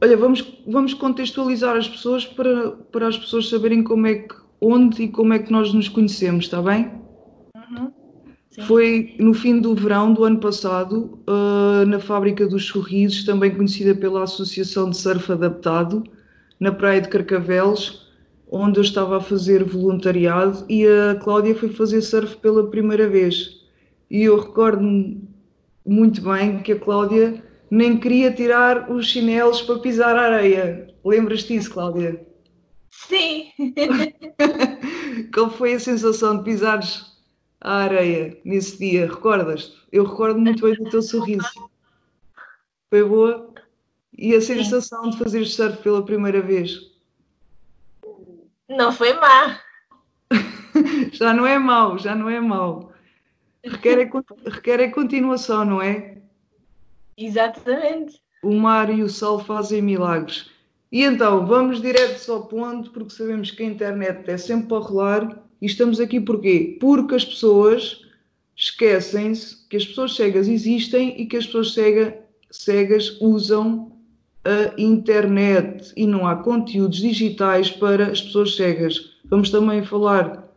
olha, vamos, vamos contextualizar as pessoas para, para as pessoas saberem como é que, onde e como é que nós nos conhecemos, está bem? Uhum. Foi no fim do verão do ano passado, uh, na Fábrica dos Sorrisos, também conhecida pela Associação de Surf Adaptado, na Praia de Carcavelos, onde eu estava a fazer voluntariado e a Cláudia foi fazer surf pela primeira vez. E eu recordo-me muito bem que a Cláudia nem queria tirar os chinelos para pisar a areia. Lembras-te disso, Cláudia? Sim! Qual foi a sensação de pisares a areia nesse dia? Recordas-te? Eu recordo muito bem do teu sorriso. Foi boa? E a sensação Sim. de fazer surf pela primeira vez? Não foi má. já não é mau, já não é mau. Requer a, requer a continuação, não é? Exatamente. O mar e o sol fazem milagres. E então, vamos direto ao ponto, porque sabemos que a internet é sempre para rolar. E estamos aqui porquê? Porque as pessoas esquecem-se que as pessoas cegas existem e que as pessoas cega, cegas usam a internet e não há conteúdos digitais para as pessoas cegas. Vamos também falar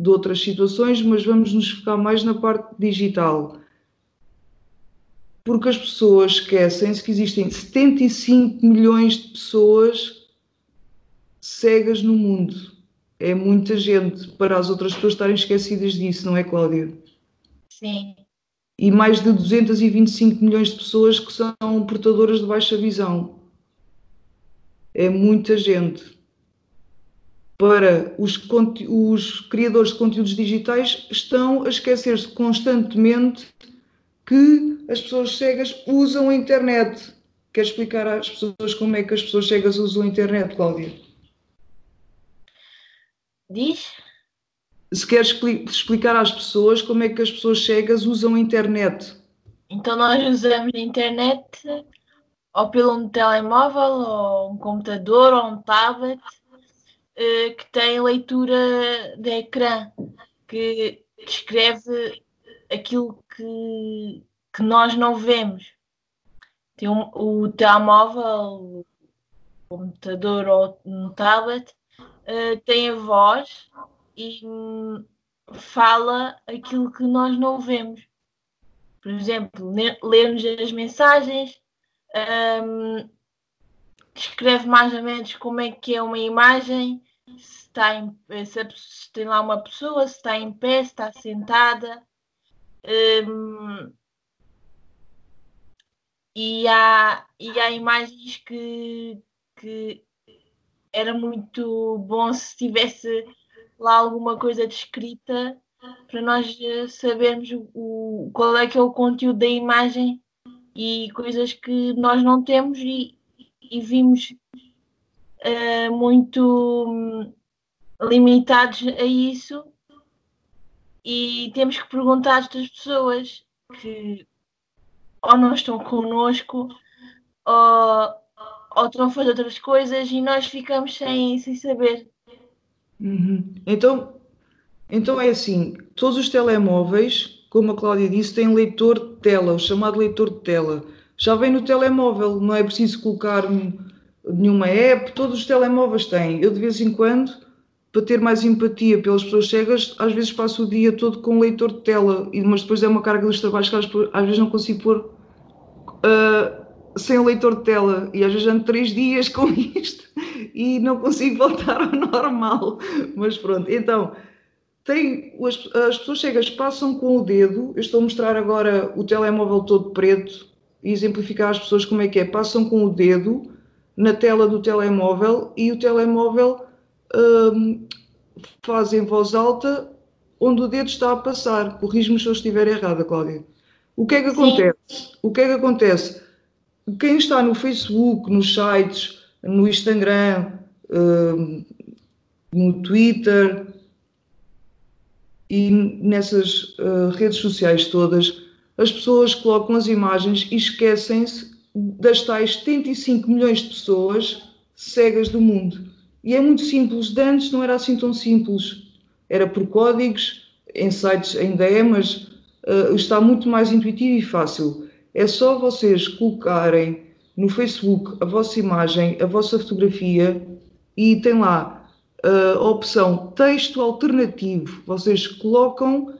de outras situações, mas vamos nos focar mais na parte digital. Porque as pessoas esquecem-se que existem 75 milhões de pessoas cegas no mundo. É muita gente para as outras pessoas estarem esquecidas disso, não é, Cláudia? Sim. E mais de 225 milhões de pessoas que são portadoras de baixa visão. É muita gente para os, os criadores de conteúdos digitais estão a esquecer-se constantemente que as pessoas cegas usam a internet. Quer explicar às pessoas como é que as pessoas cegas usam a internet, Cláudia? Diz? Se queres explicar às pessoas como é que as pessoas cegas usam a internet. Então nós usamos a internet ou pelo um telemóvel, ou um computador, ou um tablet, uh, que tem leitura de ecrã, que descreve aquilo que, que nós não vemos. Tem um, o telemóvel, o computador ou um tablet uh, tem a voz e um, fala aquilo que nós não vemos. Por exemplo, ler-nos as mensagens, um, mais ou menos como é que é uma imagem, se, está em, se tem lá uma pessoa, se está em pé, se está sentada. Um, e, há, e há imagens que, que era muito bom se tivesse lá alguma coisa descrita para nós eh, sabermos o, qual é que é o conteúdo da imagem e coisas que nós não temos e, e vimos uh, muito hum, limitados a isso e temos que perguntar a estas pessoas que ou não estão connosco ou, ou estão a fazer outras coisas e nós ficamos sem, sem saber. Uhum. Então, então é assim, todos os telemóveis, como a Cláudia disse, têm leitor de tela, o chamado leitor de tela. Já vem no telemóvel, não é preciso colocar nenhuma app, todos os telemóveis têm. Eu de vez em quando, para ter mais empatia pelas pessoas cegas, às vezes passo o dia todo com leitor de tela, mas depois é uma carga dos trabalhos que às vezes não consigo pôr uh, sem leitor de tela e às vezes ando três dias com isto e não consigo voltar ao normal. Mas pronto, então tem, as, as pessoas cegas passam com o dedo. Eu estou a mostrar agora o telemóvel todo preto e exemplificar às pessoas como é que é. Passam com o dedo na tela do telemóvel e o telemóvel um, faz em voz alta onde o dedo está a passar. Corrijo-me se eu estiver errada, Cláudia. O que é que Sim. acontece? O que é que acontece? Quem está no Facebook, nos sites, no Instagram, um, no Twitter, e nessas uh, redes sociais todas, as pessoas colocam as imagens e esquecem-se das tais 75 milhões de pessoas cegas do mundo. E é muito simples, de antes não era assim tão simples. Era por códigos, em sites ainda é, mas uh, está muito mais intuitivo e fácil. É só vocês colocarem no Facebook a vossa imagem, a vossa fotografia e tem lá a opção texto alternativo. Vocês colocam,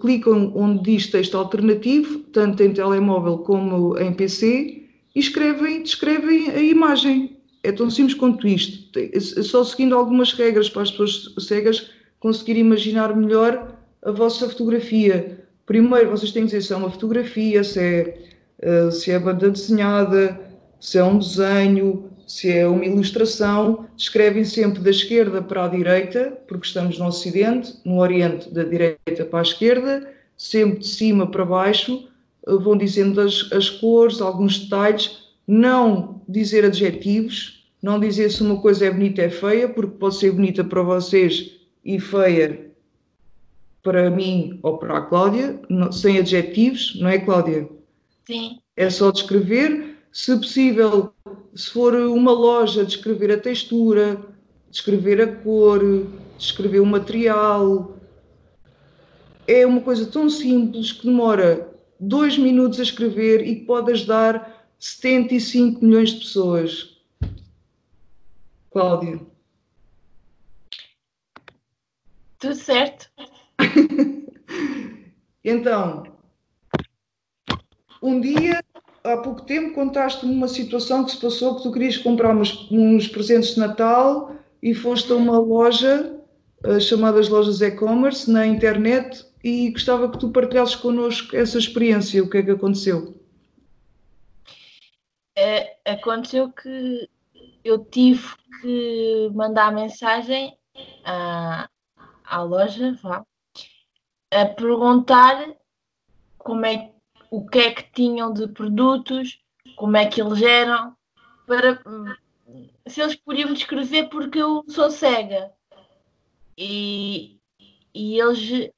clicam onde diz texto alternativo, tanto em telemóvel como em PC, e escrevem, descrevem a imagem. É tão simples quanto isto. Só seguindo algumas regras para as pessoas cegas conseguirem imaginar melhor a vossa fotografia. Primeiro, vocês têm que dizer se é uma fotografia, se é, uh, se é banda desenhada, se é um desenho, se é uma ilustração. Escrevem sempre da esquerda para a direita, porque estamos no Ocidente, no Oriente, da direita para a esquerda, sempre de cima para baixo. Uh, vão dizendo as, as cores, alguns detalhes. Não dizer adjetivos, não dizer se uma coisa é bonita ou é feia, porque pode ser bonita para vocês e feia para mim ou para a Cláudia, sem adjetivos, não é, Cláudia? Sim. É só descrever. Se possível, se for uma loja, descrever a textura, descrever a cor, descrever o material. É uma coisa tão simples que demora dois minutos a escrever e pode ajudar 75 milhões de pessoas. Cláudia. Tudo certo. então, um dia, há pouco tempo, contaste-me uma situação que se passou que tu querias comprar uns, uns presentes de Natal e foste a uma loja uh, chamadas lojas e-commerce na internet e gostava que tu partilhasses connosco essa experiência. O que é que aconteceu? É, aconteceu que eu tive que mandar mensagem à, à loja, vá, a perguntar como é, o que é que tinham de produtos, como é que eles eram, para se eles podiam descrever porque eu sou cega. E, e eles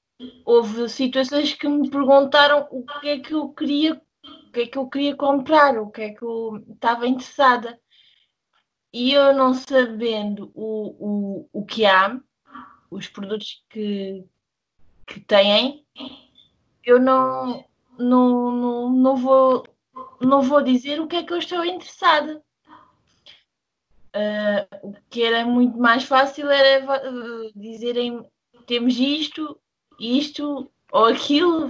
houve situações que me perguntaram o que é que eu queria, que é que eu queria comprar, o que é que eu estava interessada. E eu não sabendo o, o, o que há, os produtos que, que têm, eu não, não, não, não, vou, não vou dizer o que é que eu estou interessada. Uh, o que era muito mais fácil era uh, dizerem temos isto, isto ou aquilo.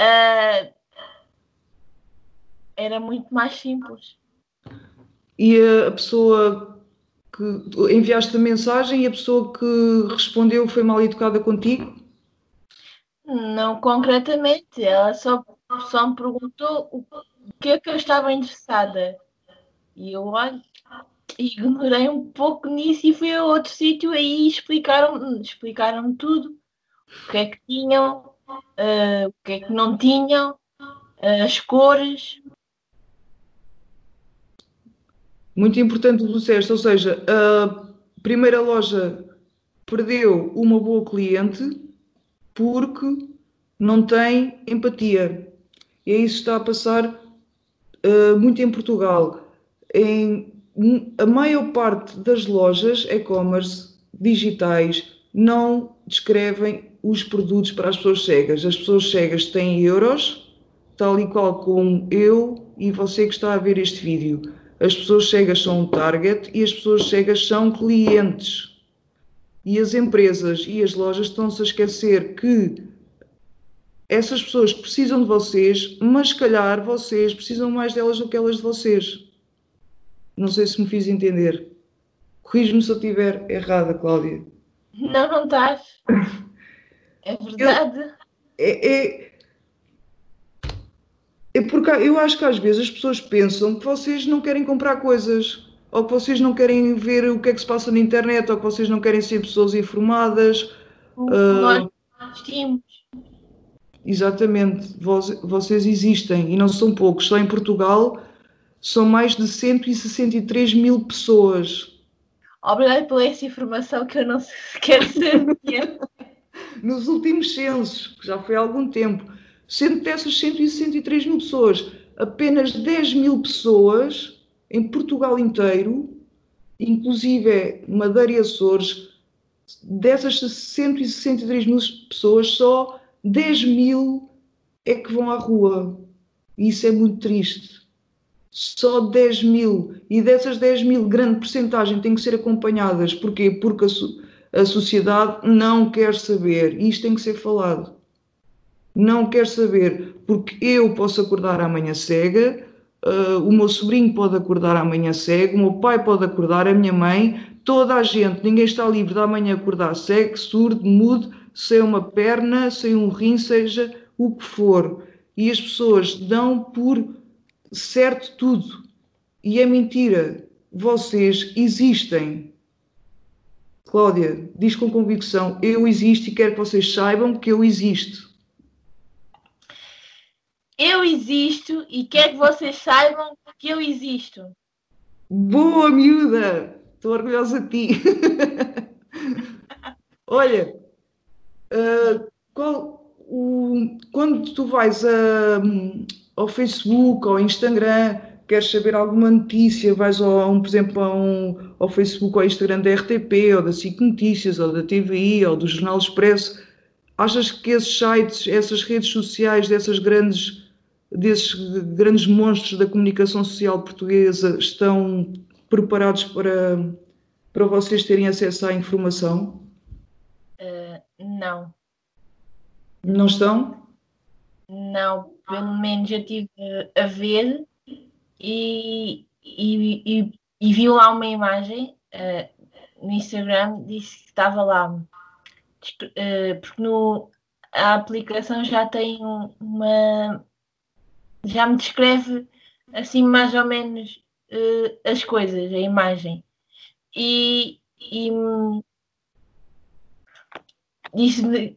Uh, era muito mais simples. E a pessoa que enviaste a mensagem e a pessoa que respondeu foi mal educada contigo? Não concretamente, ela só, só me perguntou o que é que eu estava interessada. E eu olho, ignorei um pouco nisso e fui a outro sítio aí explicaram-me explicaram tudo. O que é que tinham, uh, o que é que não tinham, uh, as cores, muito importante o que disseste, ou seja, a primeira loja perdeu uma boa cliente porque não tem empatia. E isso está a passar uh, muito em Portugal. Em, a maior parte das lojas e-commerce digitais não descrevem os produtos para as pessoas cegas. As pessoas cegas têm euros, tal e qual como eu e você que está a ver este vídeo as pessoas cegas são um target e as pessoas cegas são clientes. E as empresas e as lojas estão-se a esquecer que essas pessoas precisam de vocês, mas se calhar vocês precisam mais delas do que elas de vocês. Não sei se me fiz entender. Corrijo-me se eu estiver errada, Cláudia. Não, não estás. É verdade. Eu, é, é, é porque eu acho que às vezes as pessoas pensam que vocês não querem comprar coisas, ou que vocês não querem ver o que é que se passa na internet, ou que vocês não querem ser pessoas informadas. Nós uh. Exatamente, vocês existem e não são poucos. Só em Portugal são mais de 163 mil pessoas. Obrigada por essa informação que eu não sequer sabia. Nos últimos censos, que já foi há algum tempo, Sendo dessas 163 mil pessoas, apenas 10 mil pessoas em Portugal inteiro, inclusive Madeira e Açores, dessas 163 mil pessoas, só 10 mil é que vão à rua. E isso é muito triste. Só 10 mil. E dessas 10 mil, grande porcentagem têm que ser acompanhadas. Porquê? Porque a, a sociedade não quer saber. E isto tem que ser falado. Não quer saber. Porque eu posso acordar amanhã cega, uh, o meu sobrinho pode acordar amanhã cego, o meu pai pode acordar, a minha mãe, toda a gente. Ninguém está livre de amanhã acordar cego, surdo, mudo, sem uma perna, sem um rim, seja o que for. E as pessoas dão por certo tudo. E é mentira. Vocês existem. Cláudia, diz com convicção: eu existo e quero que vocês saibam que eu existo. Eu existo e quero que vocês saibam que eu existo. Boa, miúda! Estou orgulhosa de ti. Olha, uh, qual, o, quando tu vais a, ao Facebook, ao Instagram, queres saber alguma notícia, vais ao, um, por exemplo um, ao Facebook ou ao Instagram da RTP, ou da SIC Notícias, ou da TVI, ou do Jornal Expresso, achas que esses sites, essas redes sociais dessas grandes, desses grandes monstros da comunicação social portuguesa estão preparados para, para vocês terem acesso à informação? Uh, não. Não estão? Não, pelo menos eu estive a ver e, e, e, e vi lá uma imagem uh, no Instagram, disse que estava lá, uh, porque no, a aplicação já tem uma. Já me descreve assim mais ou menos uh, as coisas, a imagem. E, e disse-me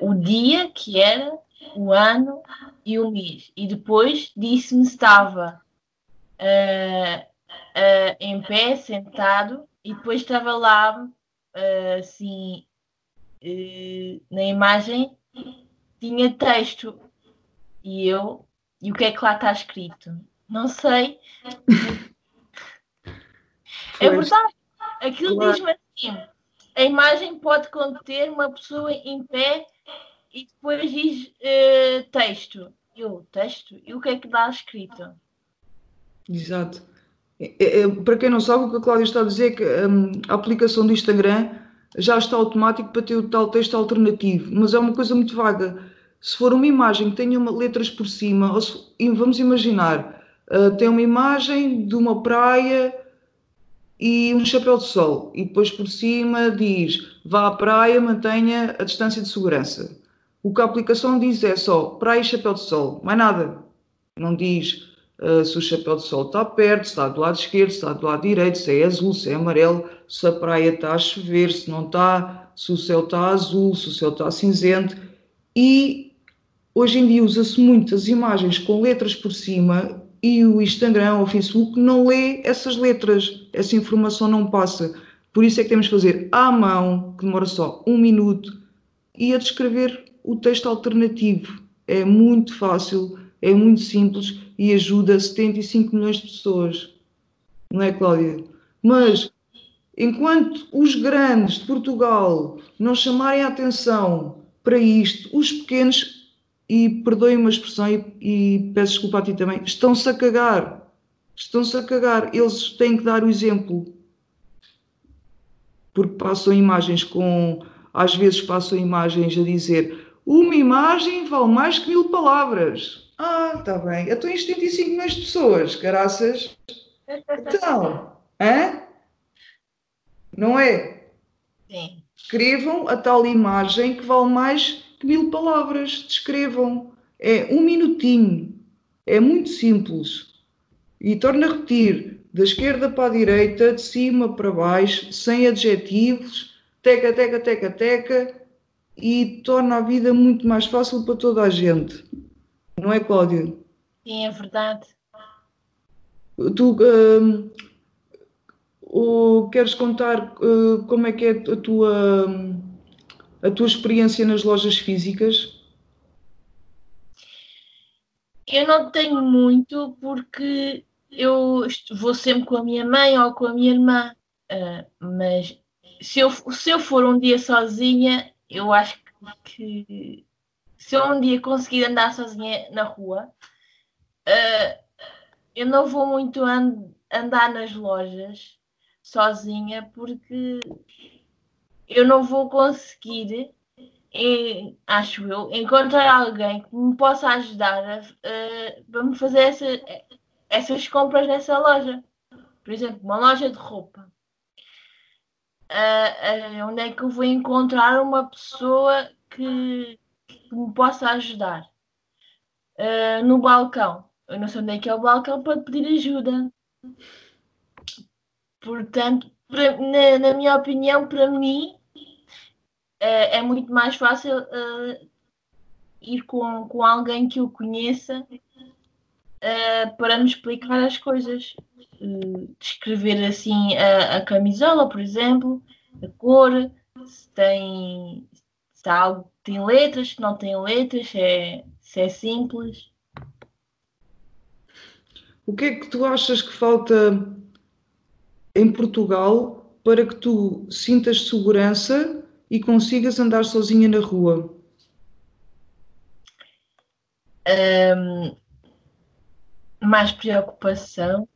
o dia que era o ano e o mês. E depois disse-me se estava uh, uh, em pé, sentado, e depois estava lá, uh, assim, na imagem, tinha texto. E eu, e o que é que lá está escrito? Não sei. é verdade. Aquilo diz-me assim: a imagem pode conter uma pessoa em pé e depois diz uh, texto. Eu, texto? E o que é que dá escrito? Exato. É, é, para quem não sabe, o que a Cláudia está a dizer é que um, a aplicação do Instagram já está automático para ter o tal texto alternativo, mas é uma coisa muito vaga. Se for uma imagem que tenha uma, letras por cima, se, vamos imaginar, uh, tem uma imagem de uma praia e um chapéu de sol, e depois por cima diz vá à praia, mantenha a distância de segurança. O que a aplicação diz é só praia e chapéu de sol, mais nada. Não diz uh, se o chapéu de sol está perto, se está do lado esquerdo, se está do lado direito, se é azul, se é amarelo, se a praia está a chover, se não está, se o céu está azul, se o céu está cinzento. E hoje em dia usa-se muitas imagens com letras por cima e o Instagram ou o Facebook não lê essas letras, essa informação não passa. Por isso é que temos que fazer à mão, que demora só um minuto, e a descrever o texto alternativo é muito fácil, é muito simples e ajuda 75 milhões de pessoas. Não é, Cláudia? Mas enquanto os grandes de Portugal não chamarem a atenção para isto, os pequenos, e perdoem uma expressão e, e peço desculpa a ti também, estão-se a cagar. Estão-se a cagar. Eles têm que dar o exemplo. Porque passam imagens com. Às vezes passam imagens a dizer uma imagem vale mais que mil palavras. Ah, está bem. Eu estou em 75 milhões de pessoas, caraças. Então, hã? Não é? Sim. Escrevam a tal imagem que vale mais que mil palavras. Descrevam. É um minutinho. É muito simples. E torno a repetir: da esquerda para a direita, de cima para baixo, sem adjetivos, teca, teca, teca, teca e torna a vida muito mais fácil para toda a gente. Não é, Cláudia? Sim, é verdade. Tu uh, uh, queres contar uh, como é que é a tua, a tua experiência nas lojas físicas? Eu não tenho muito porque eu vou sempre com a minha mãe ou com a minha irmã, uh, mas se eu, se eu for um dia sozinha, eu acho que se eu um dia conseguir andar sozinha na rua, uh, eu não vou muito and andar nas lojas sozinha porque eu não vou conseguir, em, acho eu, encontrar alguém que me possa ajudar para me fazer essa, essas compras nessa loja. Por exemplo, uma loja de roupa. Uh, uh, onde é que eu vou encontrar uma pessoa que, que me possa ajudar? Uh, no balcão. Eu não sei onde é que é o balcão para pedir ajuda. Portanto, na, na, minha opinião, para mim, é muito mais fácil ir com, com alguém que eu conheça para me explicar as coisas. descrever assim a, a, camisola, por exemplo, a cor, se tem se algo tem letras, se não tem letras, é, se é simples. O que é que tu achas que falta em Portugal para que tu sintas segurança e consigas andar sozinha na rua? Um, mais preocupação.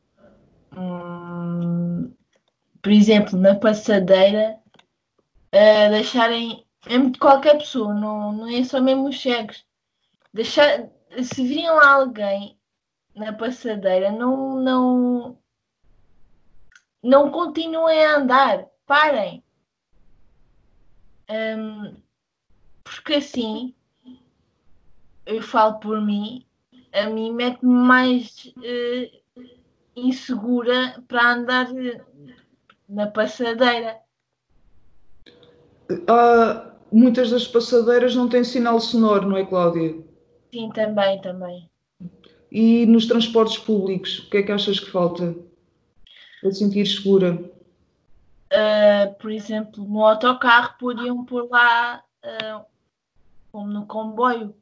Hum, por exemplo, na passadeira, uh, deixarem de qualquer pessoa, não, não é só mesmo os cegos. Deixar, se virem lá alguém na passadeira, não, não, não continuem a andar, parem. Um, porque assim, eu falo por mim, a mim mete-me mais uh, insegura para andar na passadeira. Uh, muitas das passadeiras não têm sinal sonoro, não é, Cláudia? Sim, também, também. E nos transportes públicos, o que é que achas que falta para sentir segura? Uh, por exemplo, no autocarro podiam pôr lá, uh, como no comboio,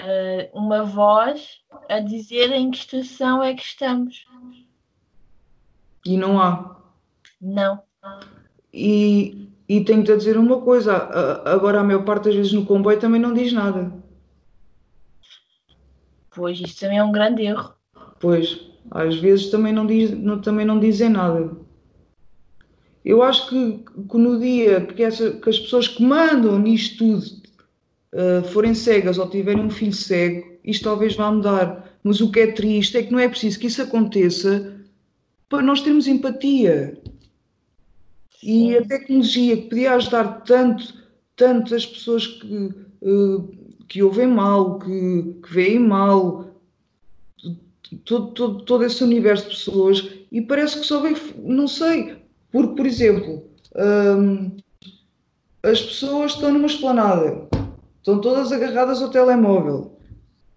uh, uma voz a dizer em que estação é que estamos. E não há? Não. E, e tenho-te a dizer uma coisa, agora a maior parte das vezes no comboio também não diz nada. Pois, isso também é um grande erro. Pois, às vezes também não, diz, não, também não dizem nada. Eu acho que, que no dia que, essa, que as pessoas que mandam nisto tudo uh, forem cegas ou tiverem um filho cego, isto talvez vá mudar. Mas o que é triste é que não é preciso que isso aconteça para nós termos empatia. E a tecnologia que podia ajudar tanto, tanto as pessoas que, uh, que ouvem mal, que, que veem mal, todo, todo, todo esse universo de pessoas, e parece que só vem, não sei, porque, por exemplo, um, as pessoas estão numa esplanada, Estão todas agarradas ao telemóvel.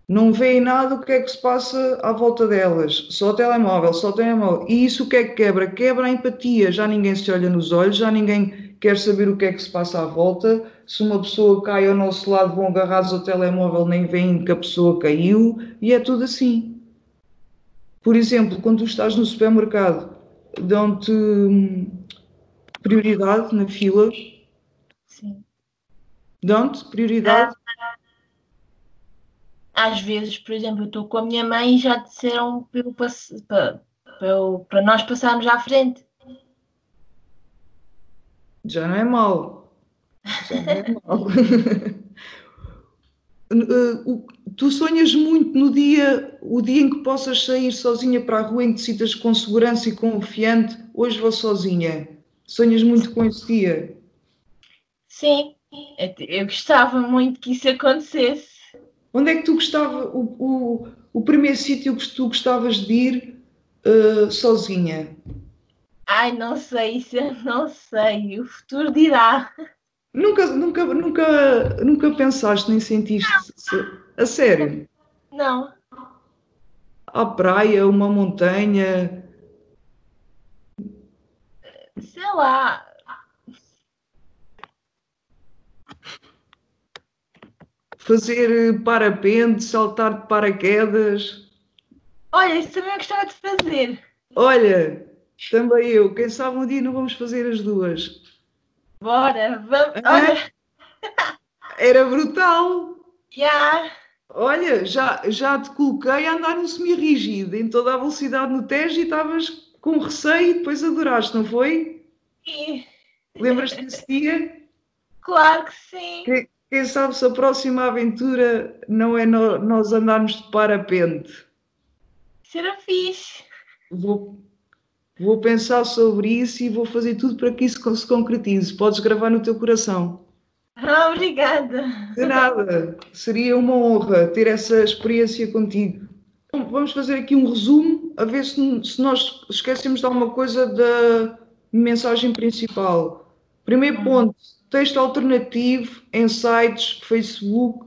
Não veem nada o que é que se passa à volta delas. Só o telemóvel, só o telemóvel. E isso o que é que quebra? Quebra a empatia. Já ninguém se olha nos olhos, já ninguém quer saber o que é que se passa à volta. Se uma pessoa cai ao nosso lado, vão agarrados ao telemóvel, nem veem que a pessoa caiu. E é tudo assim. Por exemplo, quando tu estás no supermercado, dão-te hum, prioridade na fila. Sim Dão-te prioridade? Às vezes, por exemplo, eu estou com a minha mãe e já disseram para, para, para, para nós passarmos à frente. Já não é mau. Já não é mau. tu sonhas muito no dia, o dia em que possas sair sozinha para a rua, em que te sintas com segurança e confiante. Hoje vou sozinha. Sonhas muito com esse dia? Sim, eu gostava muito que isso acontecesse. Onde é que tu gostava, o, o, o primeiro sítio que tu gostavas de ir uh, sozinha? Ai, não sei, isso eu não sei. O futuro dirá. Nunca, nunca, nunca, nunca pensaste nem sentiste a sério? Não. A praia, uma montanha. Sei lá, fazer parapente, saltar de paraquedas. Olha, isso também eu gostava de fazer. Olha, também eu. Quem sabe um dia não vamos fazer as duas. Bora, vamos. Olha. Era brutal. Já. Olha, já, já te coloquei a andar no semi-rígido, em toda a velocidade no Tejo e estavas com receio e depois adoraste, não foi? Sim. Lembras-te desse dia? Claro que sim. Quem, quem sabe se a próxima aventura não é no- nós andarmos de parapente. Será fixe. Vou, vou pensar sobre isso e vou fazer tudo para que isso se concretize. Podes gravar no teu coração. Ah, Obrigada. De nada, seria uma honra ter essa experiência contigo. Vamos fazer aqui um resumo, a ver se, se nós esquecemos de alguma coisa da mensagem principal. Primeiro ponto, texto alternativo em sites, Facebook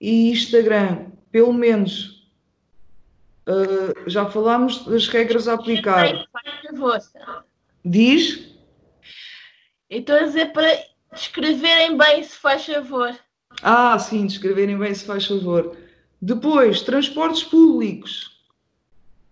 e Instagram. Pelo menos. Uh, já falámos das regras a aplicar. Faz favor. Diz? A dizer para escreverem bem, se faz favor. Ah, sim, descreverem bem se faz favor. Depois, transportes públicos.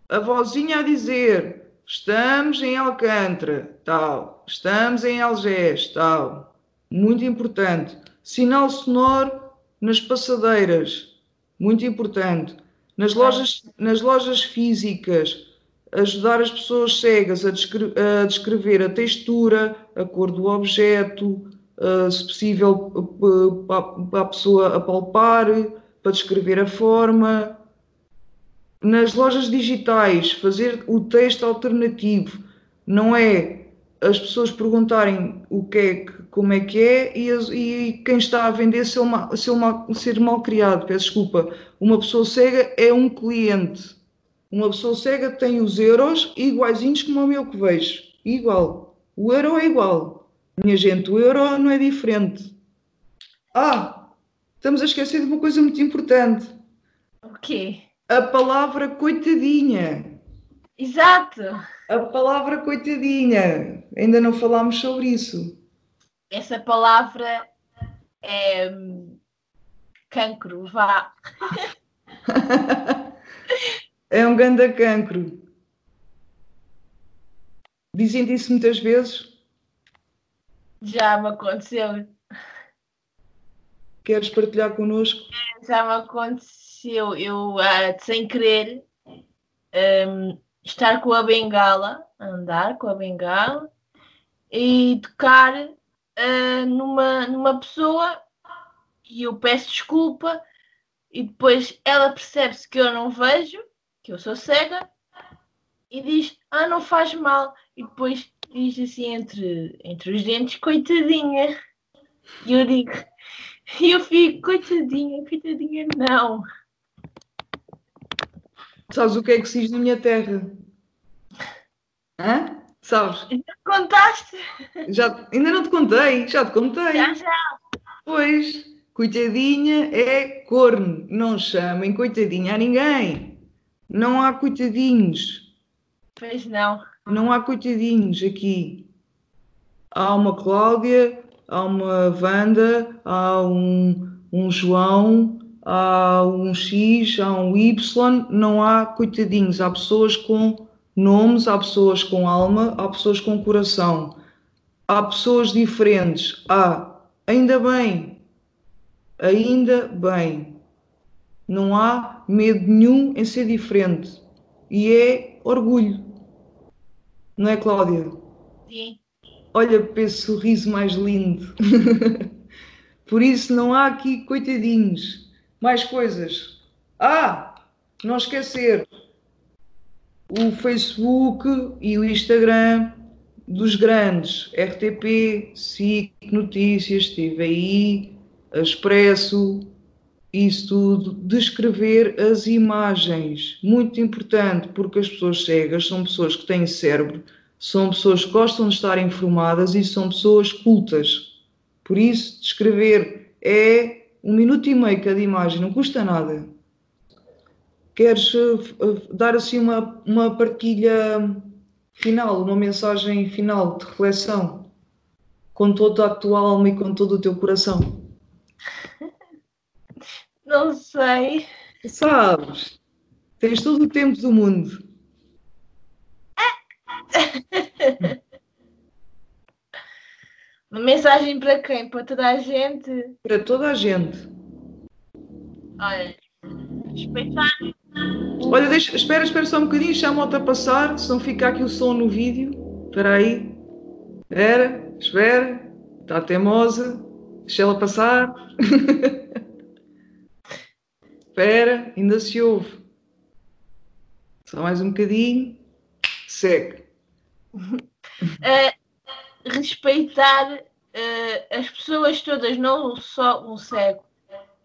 A vozinha a dizer: estamos em Alcântara, tal. Estamos em Algés, tal. Muito importante. Sinal sonoro nas passadeiras. Muito importante. Nas lojas, nas lojas físicas, ajudar as pessoas cegas a, descre- a descrever a textura, a cor do objeto, uh, se possível, uh, para a pessoa apalpar, para descrever a forma. Nas lojas digitais, fazer o texto alternativo, não é as pessoas perguntarem o que é, que- como é que é e, e quem está a vender ser, uma, ser, uma, ser mal criado, peço desculpa. Uma pessoa cega é um cliente. Uma pessoa cega tem os euros iguaizinhos como o meu que vejo. Igual. O euro é igual. Minha gente, o euro não é diferente. Ah, estamos a esquecer de uma coisa muito importante. O quê? A palavra coitadinha. Exato. A palavra coitadinha. Ainda não falámos sobre isso. Essa palavra é cancro, vá. É um ganda cancro. Dizem isso muitas vezes. Já me aconteceu. Queres partilhar connosco? Já me aconteceu eu, ah, sem querer, hum, estar com a bengala, andar com a bengala e tocar ah, numa, numa pessoa e eu peço desculpa e depois ela percebe-se que eu não vejo, que eu sou cega e diz, ah, não faz mal. E depois diz assim entre, entre os dentes, coitadinha. E eu digo, e eu fico, coitadinha, coitadinha, não. Sabes o que é que se diz na minha terra? Hã? Sabes? Contaste? Já, ainda não te contei, já te contei. Já, já. Pois, coitadinha é corno. Não chamem coitadinha a ninguém. Não há coitadinhos. Pois não. Não há coitadinhos aqui. Há uma Cláudia, há uma Wanda, há um, um João, há um X, há um Y. Não há coitadinhos. Há pessoas com nomes, há pessoas com alma, há pessoas com coração. Há pessoas diferentes. Há, ainda bem, ainda bem. Não há medo nenhum em ser diferente. E é orgulho. Não é, Cláudia? Sim. Olha para esse sorriso mais lindo. Por isso não há aqui coitadinhos. Mais coisas. Ah, não esquecer o Facebook e o Instagram dos grandes. RTP, SIC, Notícias, TVI, Expresso, isso tudo. Descrever as imagens. Muito importante, porque as pessoas cegas são pessoas que têm cérebro são pessoas que gostam de estar informadas e são pessoas cultas. Por isso, descrever é um minuto e meio cada imagem, não custa nada. Queres uh, dar assim uma, uma partilha final, uma mensagem final de reflexão com toda a tua alma e com todo o teu coração? Não sei. Sabes, tens todo o tempo do mundo. Uma mensagem para quem? Para toda a gente? Para toda a gente. Olha, respeitar. Olha, deixa, espera, espera só um bocadinho, chama-te a passar, se não fica aqui o som no vídeo. Espera aí. Espera, espera. Está teimosa. Deixa ela passar. espera, ainda se ouve. Só mais um bocadinho. Segue. Uh, respeitar uh, as pessoas todas, não só o cego.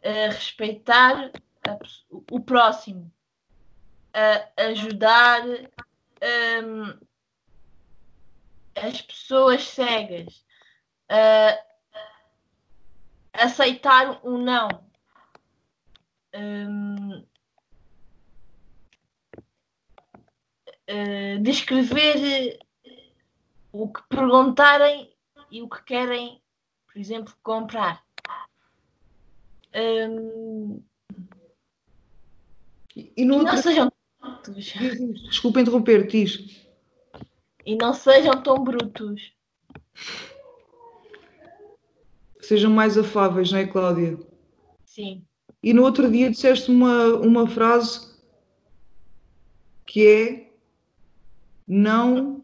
Uh, respeitar a, o próximo. ajudar um, as pessoas cegas. aceitar o um não. Um, uh, descrever o que perguntarem e o que querem, por exemplo, comprar. Um, e, no e não sejam Desculpa interromper, diz. E não sejam tão brutos. Sejam mais afáveis, não é, Cláudia? Sim. E no outro dia disseste uma, uma frase que é não.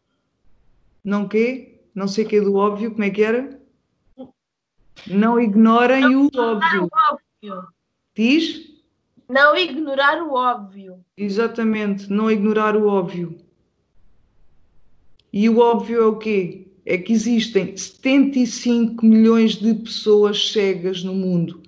Não quê? Não sei o que é do óbvio, como é que era? Não ignorem não o óbvio. o óbvio. Diz? Não ignorar o óbvio. Exatamente, não ignorar o óbvio. E o óbvio é o quê? É que existem 75 milhões de pessoas cegas no mundo.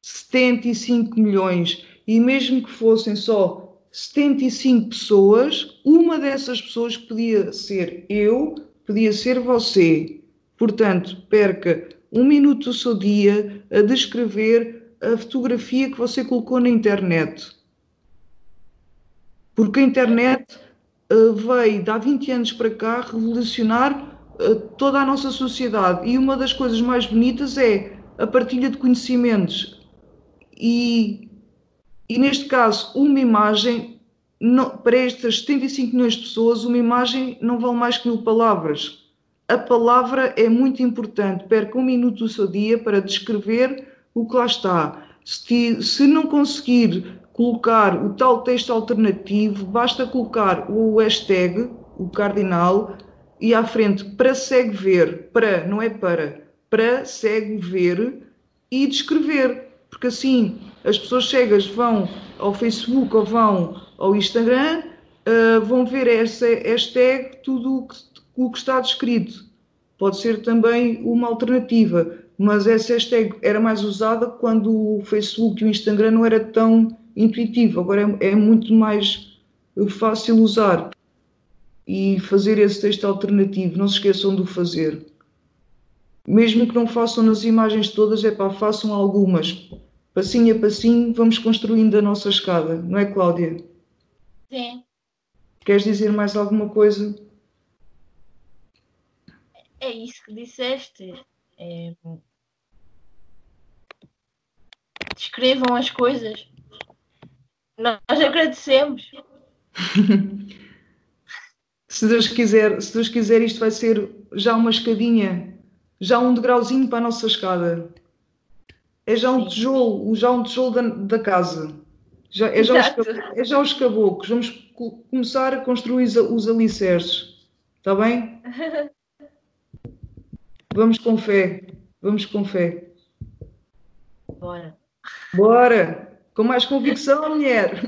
75 milhões. E mesmo que fossem só 75 pessoas, uma dessas pessoas podia ser eu, podia ser você. Portanto, perca um minuto do seu dia a descrever a fotografia que você colocou na internet. Porque a internet uh, veio, de há 20 anos para cá, revolucionar uh, toda a nossa sociedade. E uma das coisas mais bonitas é a partilha de conhecimentos. E e neste caso, uma imagem, não, para estas 75 milhões de pessoas, uma imagem não vale mais que mil palavras. A palavra é muito importante. Perca um minuto do seu dia para descrever o que lá está. Se, se não conseguir colocar o tal texto alternativo, basta colocar o hashtag, o cardinal, e à frente para segue ver, para, não é para, para segue ver e descrever porque assim as pessoas cegas vão ao Facebook ou vão ao Instagram, uh, vão ver essa hashtag, tudo o que, o que está descrito. Pode ser também uma alternativa, mas essa hashtag era mais usada quando o Facebook e o Instagram não era tão intuitivo, agora é, é muito mais fácil usar e fazer esse texto alternativo. Não se esqueçam de o fazer mesmo que não façam nas imagens todas, é para façam algumas. Passinho a passinho, vamos construindo a nossa escada, não é, Cláudia? Sim. Queres dizer mais alguma coisa? É isso que disseste. É... Descrevam as coisas. Nós agradecemos. se Deus quiser, se Deus quiser, isto vai ser já uma escadinha já um degrauzinho para a nossa escada. É já um Sim. tijolo, já um tijolo da, da casa. Já, é, já os, é já os caboclos. Vamos começar a construir os alicerces. Está bem? Vamos com fé. Vamos com fé. Bora. Bora! Com mais convicção, mulher.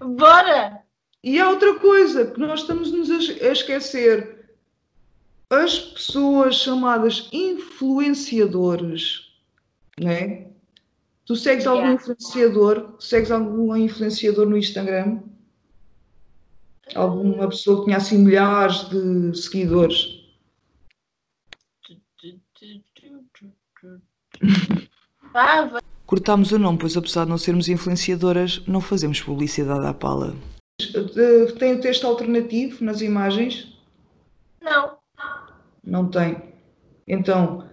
Bora! E há outra coisa que nós estamos nos a esquecer as pessoas chamadas influenciadores, né? Tu segues algum influenciador? Segues algum influenciador no Instagram? Alguma pessoa que tinha assim milhares de seguidores? Cortámos o nome, pois apesar de não sermos influenciadoras, não fazemos publicidade à pala. Tem o texto alternativo nas imagens? Não não tem. Então,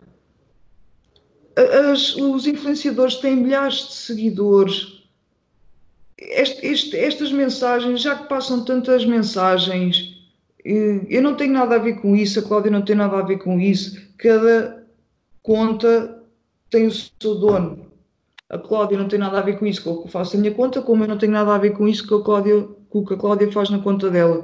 as, os influenciadores têm milhares de seguidores. Este, este, estas mensagens, já que passam tantas mensagens, eu não tenho nada a ver com isso, a Cláudia não tem nada a ver com isso. Cada conta tem o seu dono. A Cláudia não tem nada a ver com isso que eu faço a minha conta, como eu não tenho nada a ver com isso que a Cláudia, com o que a Cláudia faz na conta dela.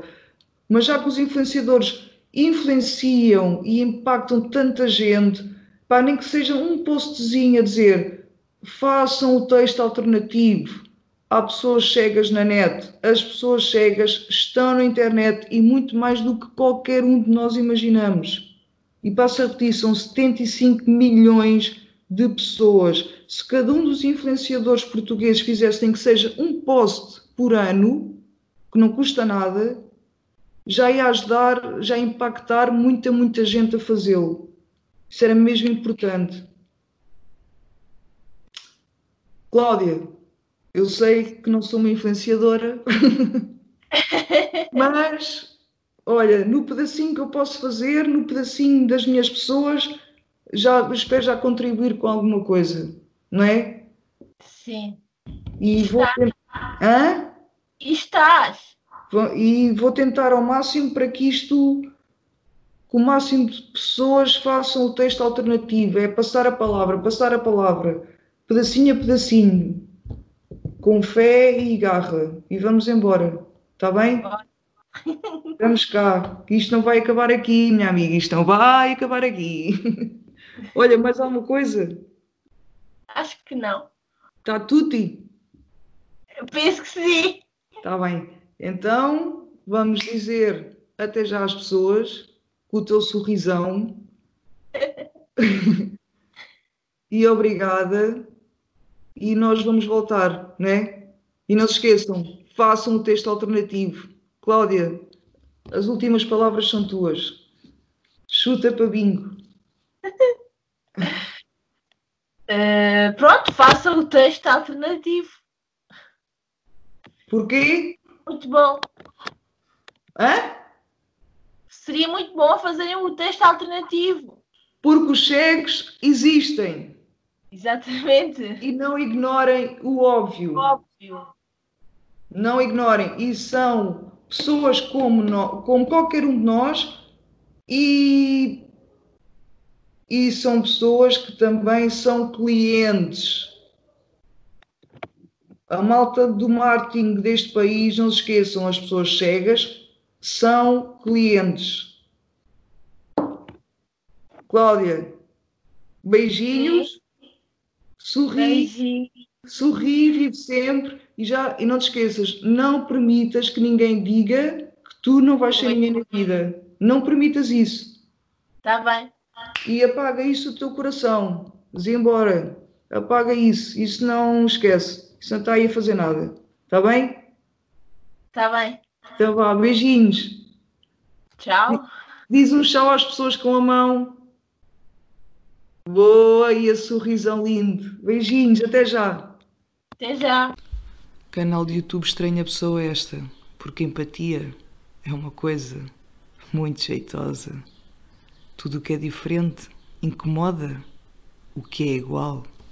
Mas já que os influenciadores influenciam e impactam tanta gente, pá, nem que seja um postzinho a dizer façam o texto alternativo. Há pessoas cegas na net, as pessoas cegas estão na internet e muito mais do que qualquer um de nós imaginamos. E passo a repetir, são 75 milhões de pessoas. Se cada um dos influenciadores portugueses fizesse nem que seja um post por ano, que não custa nada, já ia ajudar, já ia impactar muita, muita gente a fazê-lo. Isso era mesmo importante. Cláudia, eu sei que não sou uma influenciadora, mas olha, no pedacinho que eu posso fazer, no pedacinho das minhas pessoas, já espero já contribuir com alguma coisa, não é? Sim. E vou tentar. Hã? Estás. E vou tentar ao máximo para que isto, que o máximo de pessoas façam o texto alternativo, é passar a palavra, passar a palavra, pedacinho a pedacinho, com fé e garra. E vamos embora, está bem? Vamos cá, isto não vai acabar aqui, minha amiga, isto não vai acabar aqui. Olha, mais alguma coisa? Acho que não. Está tudo? Eu penso que sim. Está bem. Então, vamos dizer até já às pessoas com o teu sorrisão. e obrigada. E nós vamos voltar, né? E não se esqueçam, façam o texto alternativo. Cláudia, as últimas palavras são tuas. Chuta para bingo. Uh, pronto, façam o texto alternativo. Porquê? Muito bom. Hã? Seria muito bom fazerem o texto alternativo. Porque os cegos existem. Exatamente. E não ignorem o óbvio. Óbvio. Não ignorem. E são pessoas como, no, como qualquer um de nós e, e são pessoas que também são clientes a malta do marketing deste país, não se esqueçam, as pessoas cegas são clientes. Cláudia, beijinhos, sorri, sorri, vive sempre e, já, e não te esqueças, não permitas que ninguém diga que tu não vais ser ninguém na vida. Não permitas isso. Está bem. E apaga isso do teu coração. embora. Apaga isso. Isso não esquece. Isso não está aí a fazer nada. Está bem? Está bem. Então vá, beijinhos. Tchau. Diz um tchau às pessoas com a mão. Boa, e a sorrisão lindo. Beijinhos, até já. Até já. Canal de YouTube Estranha Pessoa Esta, porque empatia é uma coisa muito jeitosa. Tudo o que é diferente incomoda o que é igual.